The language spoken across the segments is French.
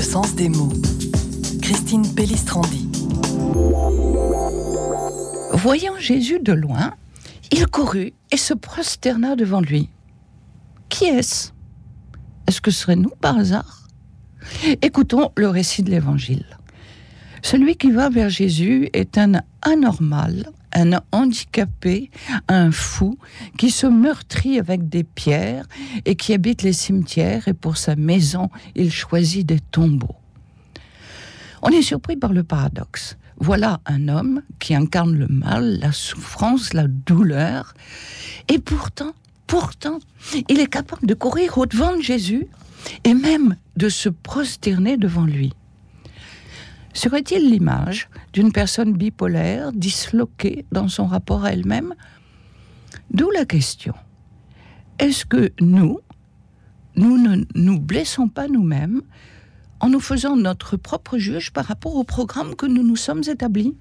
Le sens des mots. Christine Pellistrandi. Voyant Jésus de loin, il courut et se prosterna devant lui. Qui est-ce? Est-ce que ce serait nous par hasard? Écoutons le récit de l'Évangile. Celui qui va vers Jésus est un anormal, un handicapé, un fou, qui se meurtrit avec des pierres et qui habite les cimetières et pour sa maison, il choisit des tombeaux. On est surpris par le paradoxe. Voilà un homme qui incarne le mal, la souffrance, la douleur, et pourtant, pourtant, il est capable de courir au-devant de Jésus et même de se prosterner devant lui. Serait-il l'image d'une personne bipolaire, disloquée dans son rapport à elle-même? D'où la question. Est-ce que nous, nous ne nous blessons pas nous-mêmes en nous faisant notre propre juge par rapport au programme que nous nous sommes établis?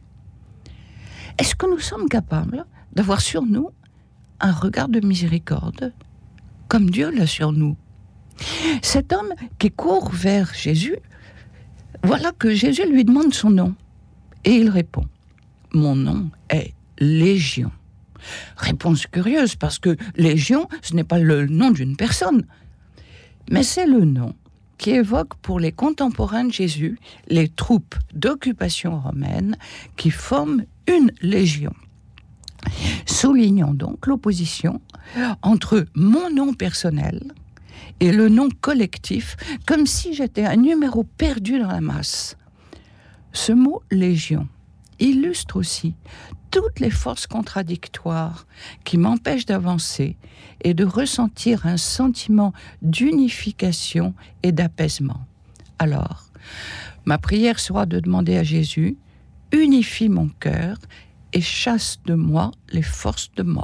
Est-ce que nous sommes capables d'avoir sur nous un regard de miséricorde, comme Dieu l'a sur nous? Cet homme qui court vers Jésus voilà que Jésus lui demande son nom. Et il répond, mon nom est Légion. Réponse curieuse, parce que Légion, ce n'est pas le nom d'une personne, mais c'est le nom qui évoque pour les contemporains de Jésus les troupes d'occupation romaine qui forment une légion. Soulignons donc l'opposition entre mon nom personnel, et le nom collectif, comme si j'étais un numéro perdu dans la masse. Ce mot légion illustre aussi toutes les forces contradictoires qui m'empêchent d'avancer et de ressentir un sentiment d'unification et d'apaisement. Alors, ma prière sera de demander à Jésus, unifie mon cœur et chasse de moi les forces de mort.